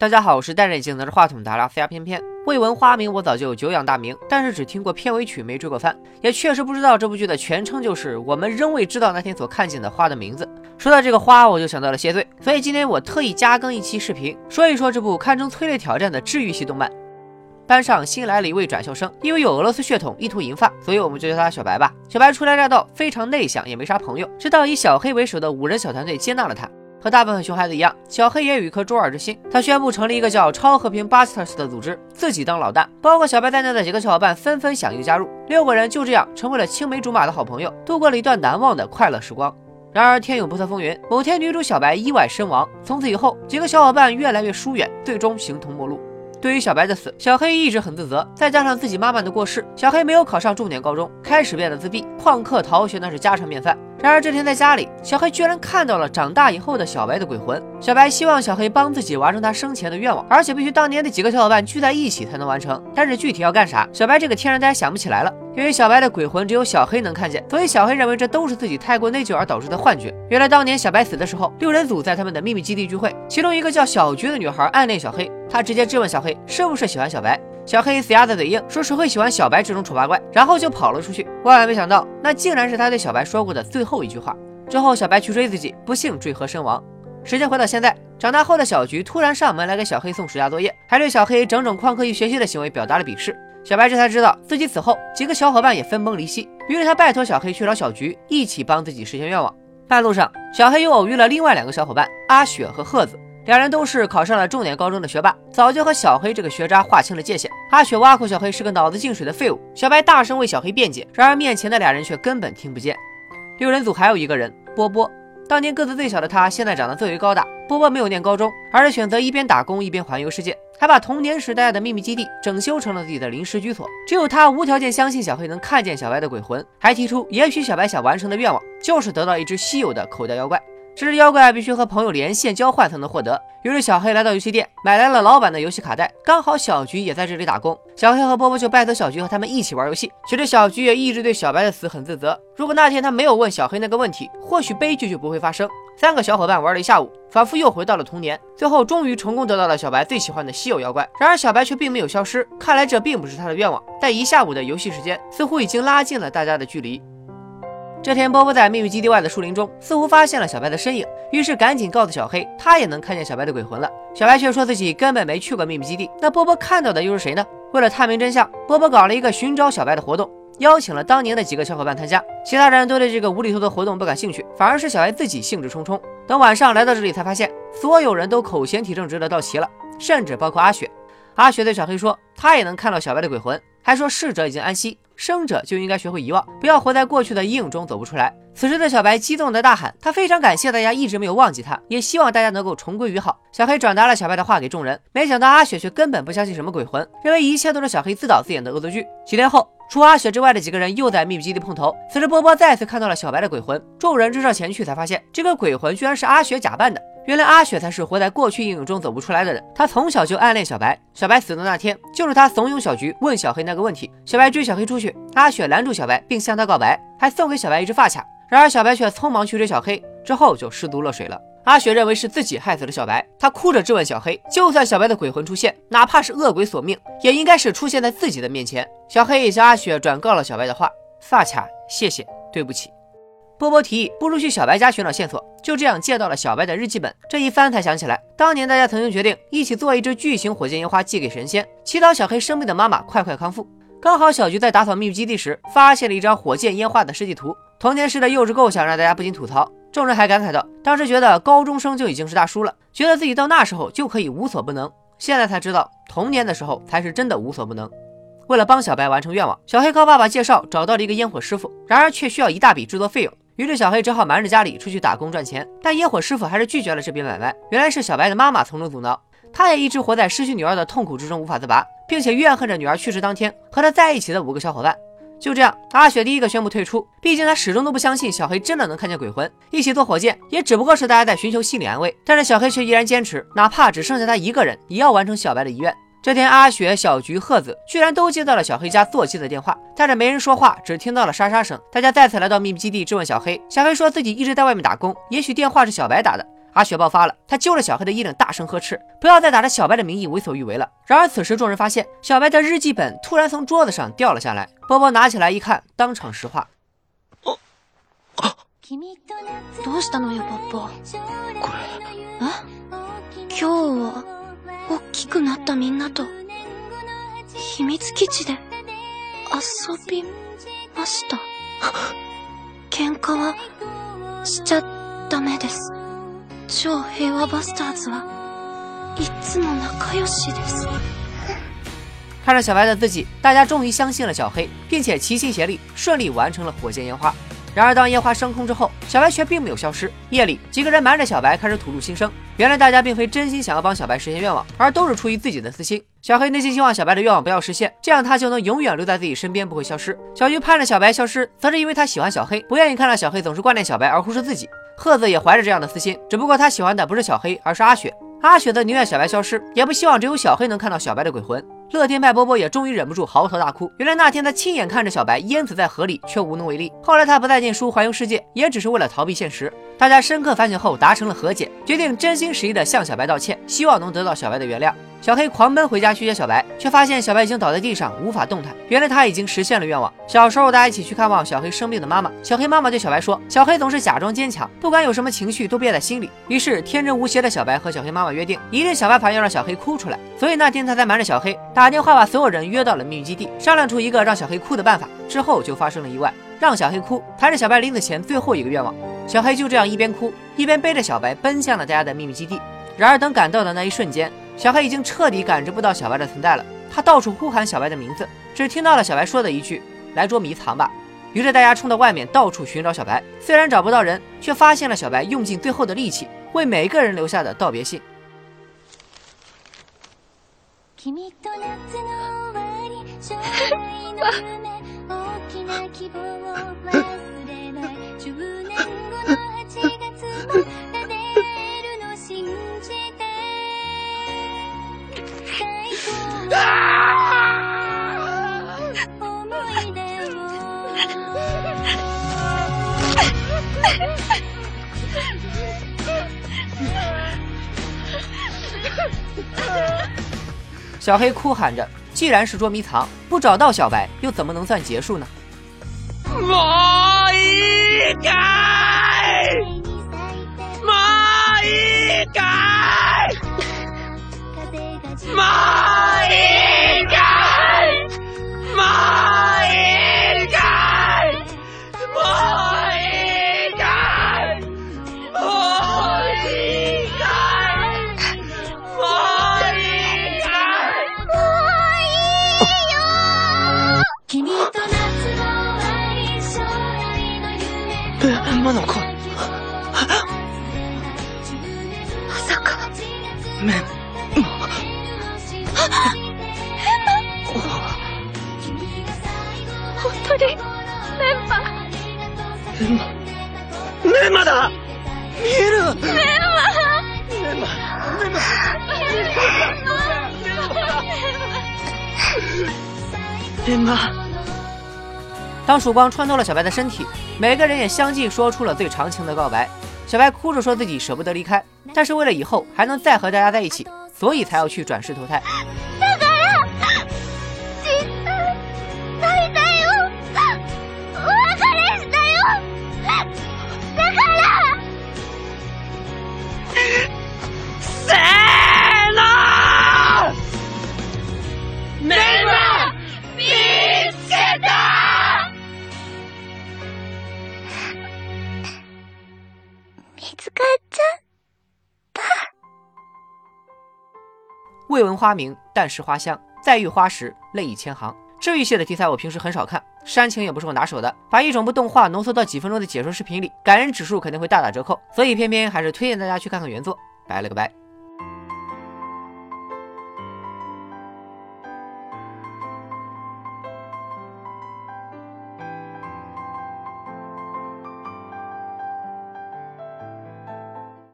大家好，我是戴着眼镜拿着话筒的阿拉斯加翩翩。未闻花名，我早就久仰大名，但是只听过片尾曲，没追过番，也确实不知道这部剧的全称就是我们仍未知道那天所看见的花的名字。说到这个花，我就想到了谢罪，所以今天我特意加更一期视频，说一说这部堪称催泪挑战的治愈系动漫。班上新来了一位转校生，因为有俄罗斯血统，一头银发，所以我们就叫他小白吧。小白初来乍到，非常内向，也没啥朋友，直到以小黑为首的五人小团队接纳了他。和大部分熊孩子一样，小黑也有一颗中二之心。他宣布成立一个叫“超和平 Busters” 的组织，自己当老大。包括小白在内的几个小伙伴纷纷响应加入。六个人就这样成为了青梅竹马的好朋友，度过了一段难忘的快乐时光。然而天有不测风云，某天女主小白意外身亡。从此以后，几个小伙伴越来越疏远，最终形同陌路。对于小白的死，小黑一直很自责。再加上自己妈妈的过世，小黑没有考上重点高中，开始变得自闭，旷课逃学那是家常便饭。然而这天在家里，小黑居然看到了长大以后的小白的鬼魂。小白希望小黑帮自己完成他生前的愿望，而且必须当年的几个小伙伴聚在一起才能完成。但是具体要干啥，小白这个天然呆想不起来了。因为小白的鬼魂只有小黑能看见，所以小黑认为这都是自己太过内疚而导致的幻觉。原来当年小白死的时候，六人组在他们的秘密基地聚会，其中一个叫小菊的女孩暗恋小黑，她直接质问小黑是不是喜欢小白。小黑死鸭子嘴硬，说谁会喜欢小白这种丑八怪，然后就跑了出去。万万没想到，那竟然是他对小白说过的最后一句话。之后，小白去追自己，不幸坠河身亡。时间回到现在，长大后的小菊突然上门来给小黑送暑假作业，还对小黑整整旷课一学期的行为表达了鄙视。小白这才知道自己死后，几个小伙伴也分崩离析，于是他拜托小黑去找小菊，一起帮自己实现愿望。半路上，小黑又偶遇了另外两个小伙伴阿雪和鹤子。两人都是考上了重点高中的学霸，早就和小黑这个学渣划清了界限。阿雪挖苦小黑是个脑子进水的废物，小白大声为小黑辩解，然而面前的俩人却根本听不见。六人组还有一个人波波，当年个子最小的他，现在长得最为高大。波波没有念高中，而是选择一边打工一边环游世界，还把童年时待的秘密基地整修成了自己的临时居所。只有他无条件相信小黑能看见小白的鬼魂，还提出也许小白想完成的愿望就是得到一只稀有的口袋妖怪。这只妖怪必须和朋友连线交换才能获得。于是小黑来到游戏店，买来了老板的游戏卡带。刚好小菊也在这里打工，小黑和波波就拜托小菊和他们一起玩游戏。其实小菊也一直对小白的死很自责。如果那天他没有问小黑那个问题，或许悲剧就不会发生。三个小伙伴玩了一下午，仿佛又回到了童年。最后终于成功得到了小白最喜欢的稀有妖怪。然而小白却并没有消失，看来这并不是他的愿望。在一下午的游戏时间，似乎已经拉近了大家的距离。这天，波波在秘密基地外的树林中，似乎发现了小白的身影，于是赶紧告诉小黑，他也能看见小白的鬼魂了。小白却说自己根本没去过秘密基地，那波波看到的又是谁呢？为了探明真相，波波搞了一个寻找小白的活动，邀请了当年的几个小伙伴参加。其他人都对这个无厘头的活动不感兴趣，反而是小白自己兴致冲冲。等晚上来到这里，才发现所有人都口嫌体正直的到齐了，甚至包括阿雪。阿雪对小黑说，他也能看到小白的鬼魂，还说逝者已经安息。生者就应该学会遗忘，不要活在过去的阴影中走不出来。此时的小白激动的大喊，他非常感谢大家一直没有忘记他，也希望大家能够重归于好。小黑转达了小白的话给众人，没想到阿雪却根本不相信什么鬼魂，认为一切都是小黑自导自演的恶作剧。几天后，除阿雪之外的几个人又在秘密基地碰头。此时波波再次看到了小白的鬼魂，众人追上前去，才发现这个鬼魂居然是阿雪假扮的。原来阿雪才是活在过去阴影中走不出来的人。她从小就暗恋小白，小白死的那天，就是她怂恿小菊问小黑那个问题。小白追小黑出去，阿雪拦住小白，并向他告白，还送给小白一只发卡。然而小白却匆忙去追小黑，之后就失足落水了。阿雪认为是自己害死了小白，她哭着质问小黑：就算小白的鬼魂出现，哪怕是恶鬼索命，也应该是出现在自己的面前。小黑也向阿雪转告了小白的话：发卡，谢谢，对不起。波波提议，不如去小白家寻找线索。就这样借到了小白的日记本。这一翻才想起来，当年大家曾经决定一起做一只巨型火箭烟花寄给神仙，祈祷小黑生病的妈妈快快康复。刚好小菊在打扫秘密基地时，发现了一张火箭烟花的设计图。童年时的幼稚构想让大家不禁吐槽。众人还感慨道，当时觉得高中生就已经是大叔了，觉得自己到那时候就可以无所不能。现在才知道，童年的时候才是真的无所不能。为了帮小白完成愿望，小黑靠爸爸介绍找到了一个烟火师傅，然而却需要一大笔制作费用。于是小黑只好瞒着家里出去打工赚钱，但烟火师傅还是拒绝了这笔买卖。原来是小白的妈妈从中阻挠，他也一直活在失去女儿的痛苦之中无法自拔，并且怨恨着女儿去世当天和他在一起的五个小伙伴。就这样，阿雪第一个宣布退出，毕竟她始终都不相信小黑真的能看见鬼魂。一起做火箭也只不过是大家在寻求心理安慰，但是小黑却依然坚持，哪怕只剩下他一个人，也要完成小白的遗愿。这天，阿雪、小菊、鹤子居然都接到了小黑家座机的电话，但是没人说话，只听到了沙沙声。大家再次来到秘密基地质问小黑，小黑说自己一直在外面打工，也许电话是小白打的。 阿雪爆发了，他揪着小黑的衣领，大声呵斥：“不要再打着小白的名义为所欲为了！”然而此时众人发现，小白的日记本突然从桌子上掉了下来。波波拿起来一看，当场石化。どうしたのよ、ポッポ。これ。え今日は、大き くなったみんなと、秘密基地で、遊びました。喧嘩は、しちゃダメです。超平和バスターズはいつも仲良しです。看着小白的自己，大家终于相信了小黑，并且齐心协力，顺利完成了火箭烟花。然而，当烟花升空之后，小白却并没有消失。夜里，几个人瞒着小白开始吐露心声。原来，大家并非真心想要帮小白实现愿望，而都是出于自己的私心。小黑内心希望小白的愿望不要实现，这样他就能永远留在自己身边，不会消失。小菊盼着小白消失，则是因为他喜欢小黑，不愿意看到小黑总是挂念小白而忽视自己。鹤子也怀着这样的私心，只不过他喜欢的不是小黑，而是阿雪。阿雪则宁愿小白消失，也不希望只有小黑能看到小白的鬼魂。乐天派波波也终于忍不住嚎啕大哭。原来那天他亲眼看着小白淹死在河里，却无能为力。后来他不再念书，环游世界，也只是为了逃避现实。大家深刻反省后达成了和解，决定真心实意的向小白道歉，希望能得到小白的原谅。小黑狂奔回家去接小白，却发现小白已经倒在地上，无法动弹。原来他已经实现了愿望。小时候，大家一起去看望小黑生病的妈妈。小黑妈妈对小白说：“小黑总是假装坚强，不管有什么情绪都憋在心里。”于是，天真无邪的小白和小黑妈妈约定，一定想办法要让小黑哭出来。所以那天他才瞒着小黑打电话把所有人约到了秘密基地，商量出一个让小黑哭的办法。之后就发生了意外，让小黑哭，才是小白临死前最后一个愿望。小黑就这样一边哭一边背着小白奔向了大家的秘密基地。然而等赶到的那一瞬间，小黑已经彻底感知不到小白的存在了。他到处呼喊小白的名字，只听到了小白说的一句：“来捉迷藏吧。”于是大家冲到外面到处寻找小白，虽然找不到人，却发现了小白用尽最后的力气为每一个人留下的道别信。小黑哭喊着：“既然是捉迷藏，不找到小白，又怎么能算结束呢？”もういいかいもういい 当に、メンバー。メンマメンマだ見えるメンマメンマメンマメンマ当曙光穿透了小白的身体，每个人也相继说出了最长情的告白。 小白哭着说自己舍不得离开，但是为了以后还能再和大家在一起，所以才要去转世投胎。未闻花名，但识花香。再遇花时，泪已千行。治愈系的题材我平时很少看，煽情也不是我拿手的。把一整部动画浓缩到几分钟的解说视频里，感人指数肯定会大打折扣。所以偏偏还是推荐大家去看看原作。拜了个拜。